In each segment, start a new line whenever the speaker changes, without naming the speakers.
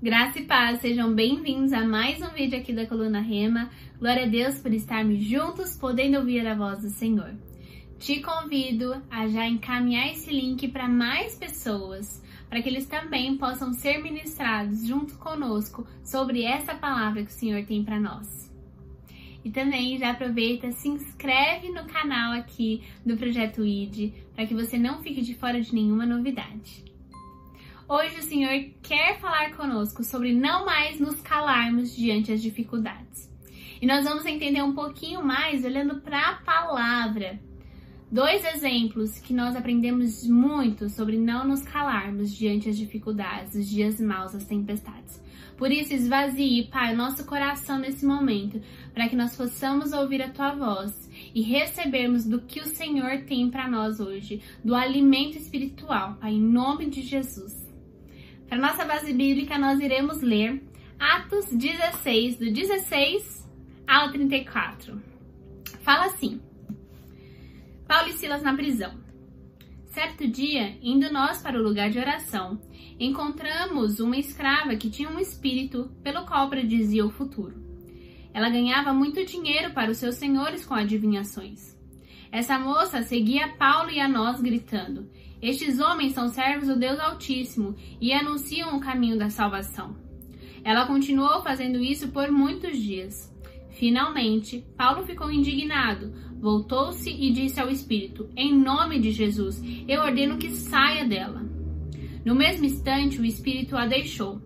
Graça e paz, sejam bem-vindos a mais um vídeo aqui da Coluna Rema. Glória a Deus por estarmos juntos, podendo ouvir a voz do Senhor. Te convido a já encaminhar esse link para mais pessoas, para que eles também possam ser ministrados junto conosco sobre essa palavra que o Senhor tem para nós. E também já aproveita, se inscreve no canal aqui do Projeto ID, para que você não fique de fora de nenhuma novidade. Hoje o Senhor quer falar conosco sobre não mais nos calarmos diante das dificuldades. E nós vamos entender um pouquinho mais olhando para a palavra. Dois exemplos que nós aprendemos muito sobre não nos calarmos diante das dificuldades, os dias maus, as tempestades. Por isso, esvazie, Pai, o nosso coração nesse momento, para que nós possamos ouvir a Tua voz e recebermos do que o Senhor tem para nós hoje, do alimento espiritual, Pai, em nome de Jesus. Para nossa base bíblica, nós iremos ler Atos 16, do 16 ao 34. Fala assim: Paulo e Silas na prisão. Certo dia, indo nós para o lugar de oração, encontramos uma escrava que tinha um espírito pelo qual predizia o futuro. Ela ganhava muito dinheiro para os seus senhores com adivinhações. Essa moça seguia Paulo e a nós, gritando: estes homens são servos do Deus Altíssimo e anunciam o caminho da salvação. Ela continuou fazendo isso por muitos dias. Finalmente, Paulo ficou indignado, voltou-se e disse ao Espírito: Em nome de Jesus, eu ordeno que saia dela. No mesmo instante, o Espírito a deixou.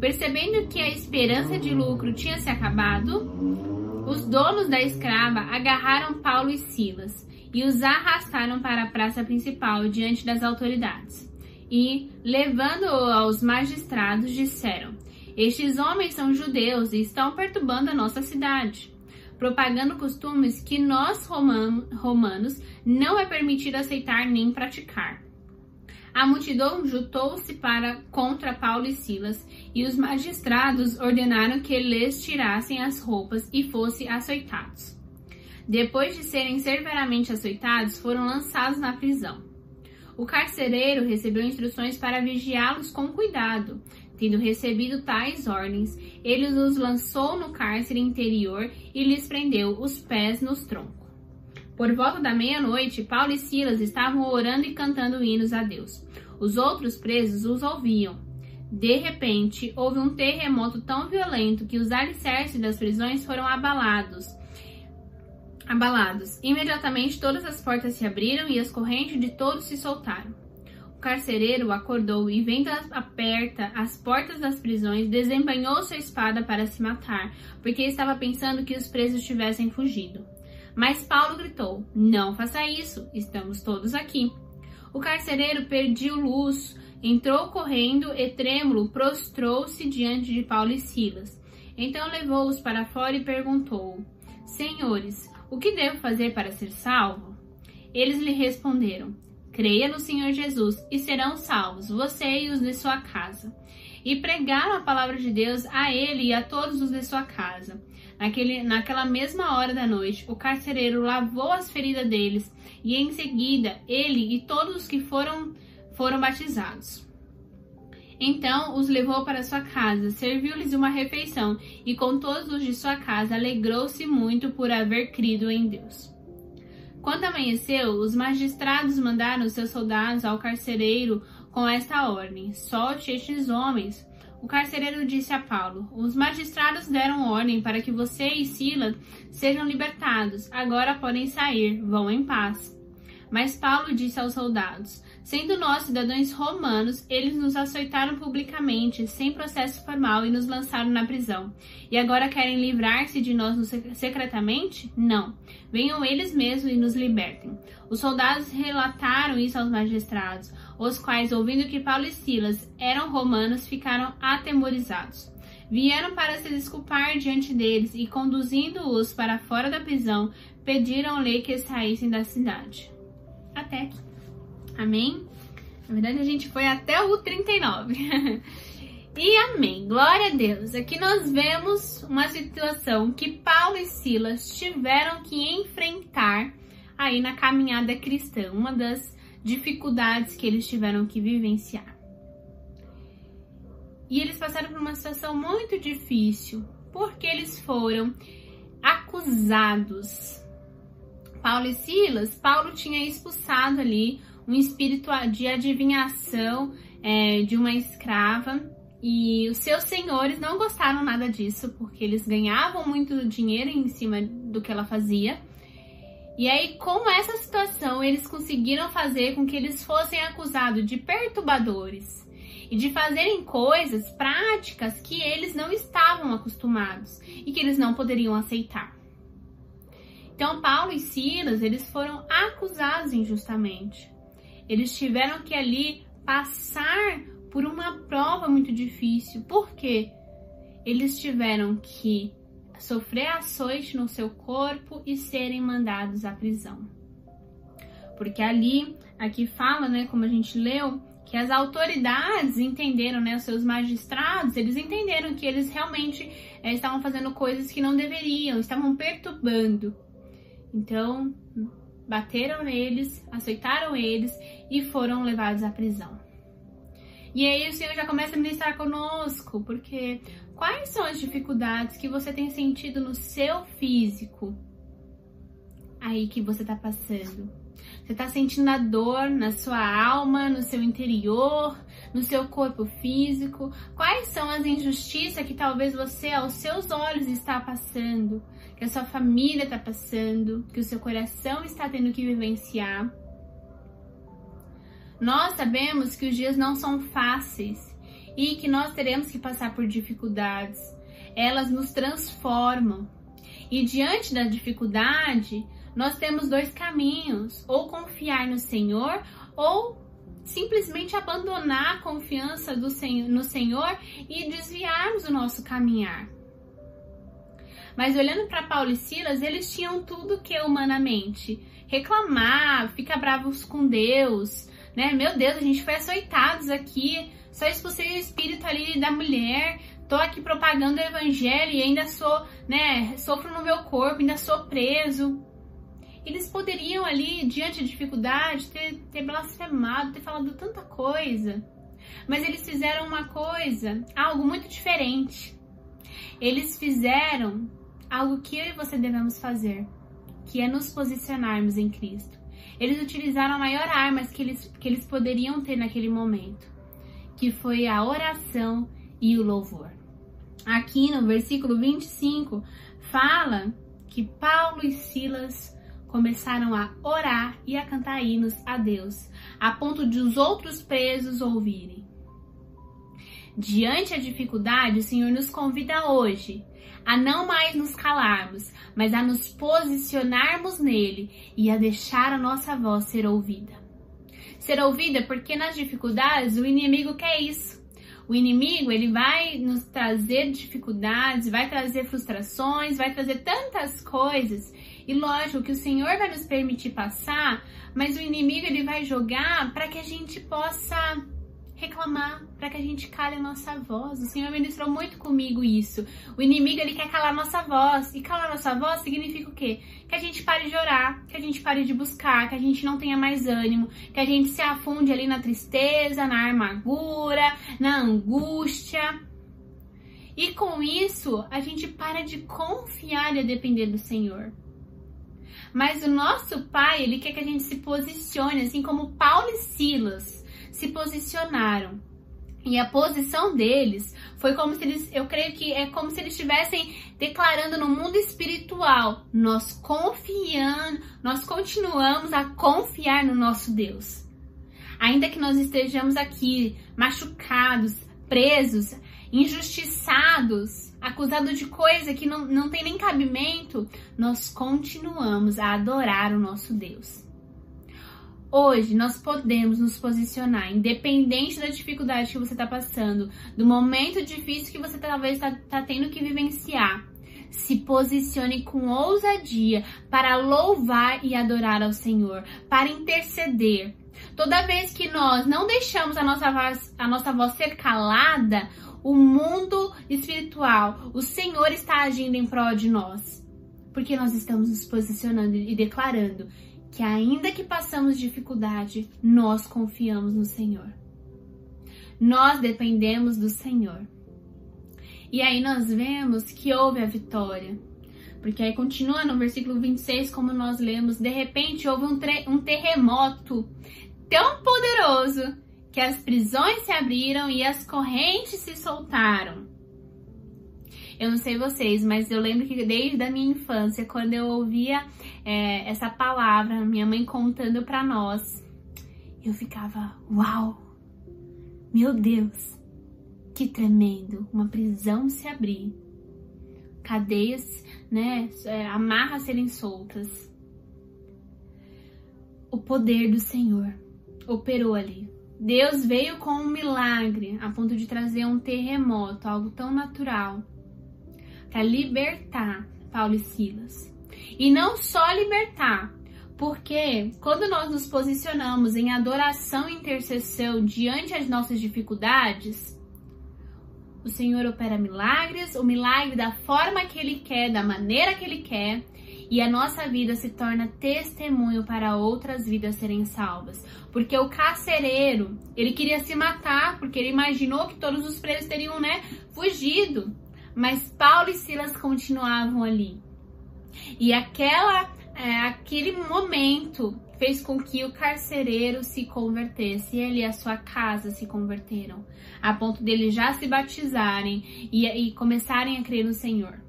Percebendo que a esperança de lucro tinha se acabado, os donos da escrava agarraram Paulo e Silas e os arrastaram para a praça principal diante das autoridades. E, levando-o aos magistrados, disseram: Estes homens são judeus e estão perturbando a nossa cidade, propagando costumes que nós romanos não é permitido aceitar nem praticar. A multidão juntou-se para contra Paulo e Silas, e os magistrados ordenaram que lhes tirassem as roupas e fossem açoitados. Depois de serem severamente açoitados, foram lançados na prisão. O carcereiro recebeu instruções para vigiá-los com cuidado. Tendo recebido tais ordens, ele os lançou no cárcere interior e lhes prendeu os pés nos troncos. Por volta da meia-noite, Paulo e Silas estavam orando e cantando hinos a Deus. Os outros presos os ouviam. De repente, houve um terremoto tão violento que os alicerces das prisões foram abalados Abalados, imediatamente todas as portas se abriram e as correntes de todos se soltaram. O carcereiro acordou e, vendo aperta as portas das prisões, desembanhou sua espada para se matar, porque estava pensando que os presos tivessem fugido. Mas Paulo gritou: Não faça isso, estamos todos aqui. O carcereiro perdeu luz, entrou correndo e trêmulo prostrou-se diante de Paulo e Silas. Então levou-os para fora e perguntou: Senhores, o que devo fazer para ser salvo? Eles lhe responderam: Creia no Senhor Jesus e serão salvos, você e os de sua casa. E pregaram a palavra de Deus a ele e a todos os de sua casa. Naquele, naquela mesma hora da noite, o carcereiro lavou as feridas deles e em seguida ele e todos os que foram foram batizados. Então os levou para sua casa, serviu-lhes uma refeição, e com todos os de sua casa alegrou-se muito por haver crido em Deus. Quando amanheceu, os magistrados mandaram seus soldados ao carcereiro com esta ordem: solte estes homens. O carcereiro disse a Paulo: Os magistrados deram ordem para que você e Silas sejam libertados. Agora podem sair, vão em paz. Mas Paulo disse aos soldados: Sendo nós cidadãos romanos, eles nos açoitaram publicamente, sem processo formal, e nos lançaram na prisão. E agora querem livrar-se de nós secretamente? Não. Venham eles mesmos e nos libertem. Os soldados relataram isso aos magistrados, os quais, ouvindo que Paulo e Silas eram romanos, ficaram atemorizados. Vieram para se desculpar diante deles e, conduzindo-os para fora da prisão, pediram-lhe que saíssem da cidade. Até aqui. Amém? Na verdade, a gente foi até o 39. e amém. Glória a Deus. Aqui nós vemos uma situação que Paulo e Silas tiveram que enfrentar aí na caminhada cristã, uma das dificuldades que eles tiveram que vivenciar. e eles passaram por uma situação muito difícil, porque eles foram acusados. Paulo e Silas, Paulo tinha expulsado ali um espírito de adivinhação é, de uma escrava e os seus senhores não gostaram nada disso, porque eles ganhavam muito dinheiro em cima do que ela fazia. E aí, com essa situação, eles conseguiram fazer com que eles fossem acusados de perturbadores e de fazerem coisas, práticas que eles não estavam acostumados e que eles não poderiam aceitar. Então, Paulo e Silas, eles foram acusados injustamente. Eles tiveram que ali passar por uma prova muito difícil. Por quê? Eles tiveram que sofrer açoite no seu corpo e serem mandados à prisão. Porque ali, aqui fala, né, como a gente leu, que as autoridades entenderam, né, os seus magistrados, eles entenderam que eles realmente é, estavam fazendo coisas que não deveriam, estavam perturbando. Então, bateram neles, aceitaram eles e foram levados à prisão. E aí o Senhor já começa a ministrar conosco, porque quais são as dificuldades que você tem sentido no seu físico aí que você está passando? Você está sentindo a dor na sua alma, no seu interior, no seu corpo físico? Quais são as injustiças que talvez você, aos seus olhos, está passando? Que a sua família está passando? Que o seu coração está tendo que vivenciar? Nós sabemos que os dias não são fáceis e que nós teremos que passar por dificuldades. Elas nos transformam. E diante da dificuldade, nós temos dois caminhos: ou confiar no Senhor, ou simplesmente abandonar a confiança do, no Senhor e desviarmos o nosso caminhar. Mas olhando para Paulo e Silas, eles tinham tudo que humanamente reclamar, ficar bravos com Deus, né? Meu Deus, a gente foi açoitados aqui, só expulsei o espírito ali da mulher, tô aqui propagando o evangelho e ainda sou, né, sofro no meu corpo, ainda sou preso. Eles poderiam ali, diante da dificuldade, ter, ter blasfemado, ter falado tanta coisa. Mas eles fizeram uma coisa, algo muito diferente. Eles fizeram algo que eu e você devemos fazer, que é nos posicionarmos em Cristo. Eles utilizaram a maior arma que eles, que eles poderiam ter naquele momento, que foi a oração e o louvor. Aqui no versículo 25 fala que Paulo e Silas começaram a orar e a cantar hinos a Deus, a ponto de os outros presos ouvirem. Diante da dificuldade, o Senhor nos convida hoje a não mais nos calarmos, mas a nos posicionarmos nele e a deixar a nossa voz ser ouvida. Ser ouvida porque nas dificuldades o inimigo quer isso. O inimigo, ele vai nos trazer dificuldades, vai trazer frustrações, vai trazer tantas coisas e lógico que o Senhor vai nos permitir passar, mas o inimigo ele vai jogar para que a gente possa reclamar, para que a gente cale a nossa voz. O Senhor ministrou muito comigo isso. O inimigo ele quer calar a nossa voz. E calar a nossa voz significa o quê? Que a gente pare de orar, que a gente pare de buscar, que a gente não tenha mais ânimo, que a gente se afunde ali na tristeza, na amargura, na angústia. E com isso, a gente para de confiar e depender do Senhor. Mas o nosso Pai, ele quer que a gente se posicione, assim como Paulo e Silas se posicionaram. E a posição deles foi como se eles, eu creio que é como se eles estivessem declarando no mundo espiritual: nós confiando, nós continuamos a confiar no nosso Deus. Ainda que nós estejamos aqui machucados, presos, injustiçados, acusados de coisa que não, não tem nem cabimento, nós continuamos a adorar o nosso Deus. Hoje nós podemos nos posicionar, independente da dificuldade que você está passando, do momento difícil que você talvez está tá tendo que vivenciar. Se posicione com ousadia para louvar e adorar ao Senhor, para interceder. Toda vez que nós não deixamos a nossa voz, a nossa voz ser calada, o mundo espiritual, o Senhor está agindo em prol de nós. Porque nós estamos nos posicionando e declarando que, ainda que passamos dificuldade, nós confiamos no Senhor. nós dependemos do Senhor. E aí nós vemos que houve a vitória. Porque aí continua no versículo 26, como nós lemos, de repente houve um, um terremoto tão poderoso que as prisões se abriram e as correntes se soltaram. Eu não sei vocês, mas eu lembro que desde a minha infância, quando eu ouvia é, essa palavra, minha mãe contando para nós, eu ficava, uau, meu Deus, que tremendo, uma prisão se abrir, cadeias, né, é, amarras serem soltas. O poder do Senhor operou ali. Deus veio com um milagre a ponto de trazer um terremoto, algo tão natural, para libertar Paulo e Silas. E não só libertar, porque quando nós nos posicionamos em adoração e intercessão diante das nossas dificuldades, o Senhor opera milagres, o milagre da forma que Ele quer, da maneira que Ele quer, e a nossa vida se torna testemunho para outras vidas serem salvas. Porque o carcereiro, ele queria se matar, porque ele imaginou que todos os presos teriam, né, fugido. Mas Paulo e Silas continuavam ali. E aquela, é, aquele momento fez com que o carcereiro se convertesse, ele e a sua casa se converteram, a ponto dele já se batizarem e, e começarem a crer no Senhor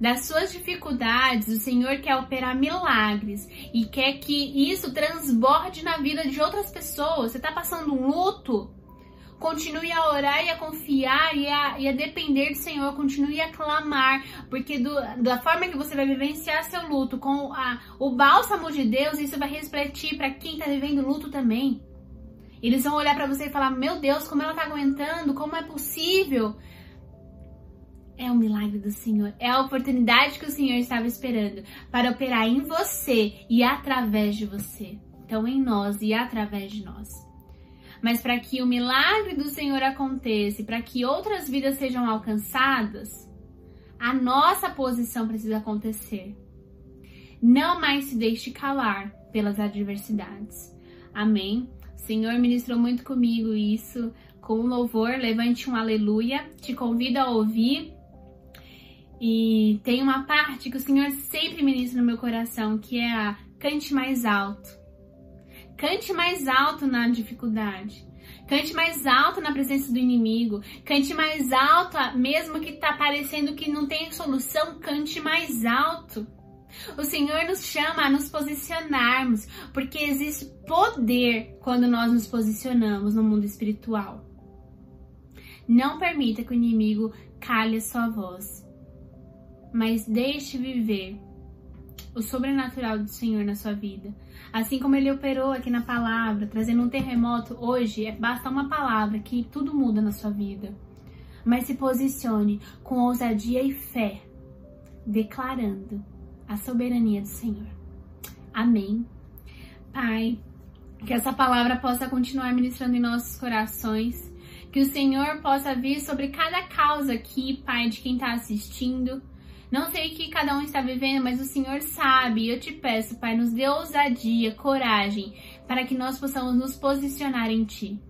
das suas dificuldades, o Senhor quer operar milagres e quer que isso transborde na vida de outras pessoas. Você está passando um luto? Continue a orar e a confiar e a, e a depender do Senhor, continue a clamar, porque do, da forma que você vai vivenciar seu luto com a, o bálsamo de Deus, isso vai refletir para quem está vivendo luto também. Eles vão olhar para você e falar: Meu Deus, como ela está aguentando? Como é possível? é o milagre do Senhor, é a oportunidade que o Senhor estava esperando para operar em você e através de você. Então, em nós e através de nós. Mas para que o milagre do Senhor aconteça, para que outras vidas sejam alcançadas, a nossa posição precisa acontecer. Não mais se deixe calar pelas adversidades. Amém? O Senhor ministrou muito comigo isso com louvor. Levante um aleluia. Te convido a ouvir e tem uma parte que o Senhor sempre ministra no meu coração, que é a cante mais alto. Cante mais alto na dificuldade. Cante mais alto na presença do inimigo. Cante mais alto, mesmo que tá parecendo que não tem solução, cante mais alto. O Senhor nos chama a nos posicionarmos, porque existe poder quando nós nos posicionamos no mundo espiritual. Não permita que o inimigo calhe a sua voz mas deixe viver o sobrenatural do Senhor na sua vida. Assim como ele operou aqui na palavra, trazendo um terremoto, hoje é, basta uma palavra que tudo muda na sua vida. Mas se posicione com ousadia e fé, declarando a soberania do Senhor. Amém. Pai, que essa palavra possa continuar ministrando em nossos corações. Que o Senhor possa vir sobre cada causa aqui, Pai, de quem está assistindo não sei o que cada um está vivendo, mas o Senhor sabe. Eu te peço, Pai, nos dê ousadia, coragem, para que nós possamos nos posicionar em Ti.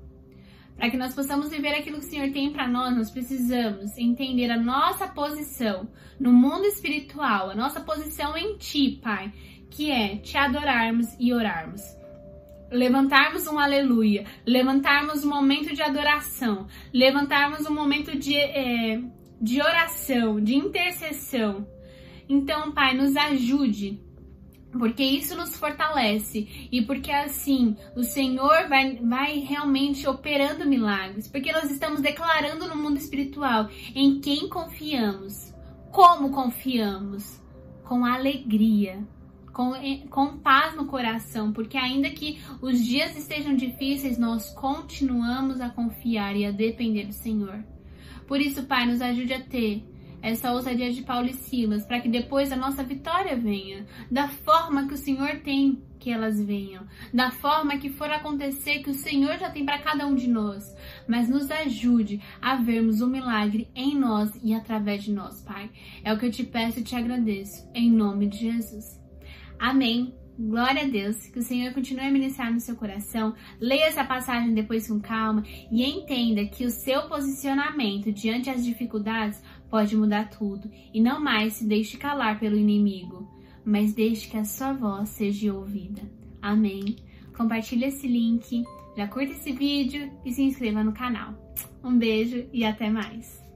Para que nós possamos viver aquilo que o Senhor tem para nós, nós precisamos entender a nossa posição no mundo espiritual, a nossa posição em Ti, Pai, que é te adorarmos e orarmos levantarmos um aleluia, levantarmos um momento de adoração, levantarmos um momento de é, de oração, de intercessão. Então, Pai, nos ajude, porque isso nos fortalece e porque assim o Senhor vai, vai realmente operando milagres, porque nós estamos declarando no mundo espiritual em quem confiamos, como confiamos, com alegria. Com, com paz no coração, porque ainda que os dias estejam difíceis, nós continuamos a confiar e a depender do Senhor. Por isso, Pai, nos ajude a ter essa ousadia de Paulo e Silas, para que depois a nossa vitória venha, da forma que o Senhor tem que elas venham, da forma que for acontecer que o Senhor já tem para cada um de nós, mas nos ajude a vermos o milagre em nós e através de nós, Pai. É o que eu te peço e te agradeço, em nome de Jesus. Amém. Glória a Deus, que o Senhor continue a ministrar no seu coração. Leia essa passagem depois com calma e entenda que o seu posicionamento diante das dificuldades pode mudar tudo. E não mais se deixe calar pelo inimigo, mas deixe que a sua voz seja ouvida. Amém. Compartilhe esse link, já curta esse vídeo e se inscreva no canal. Um beijo e até mais!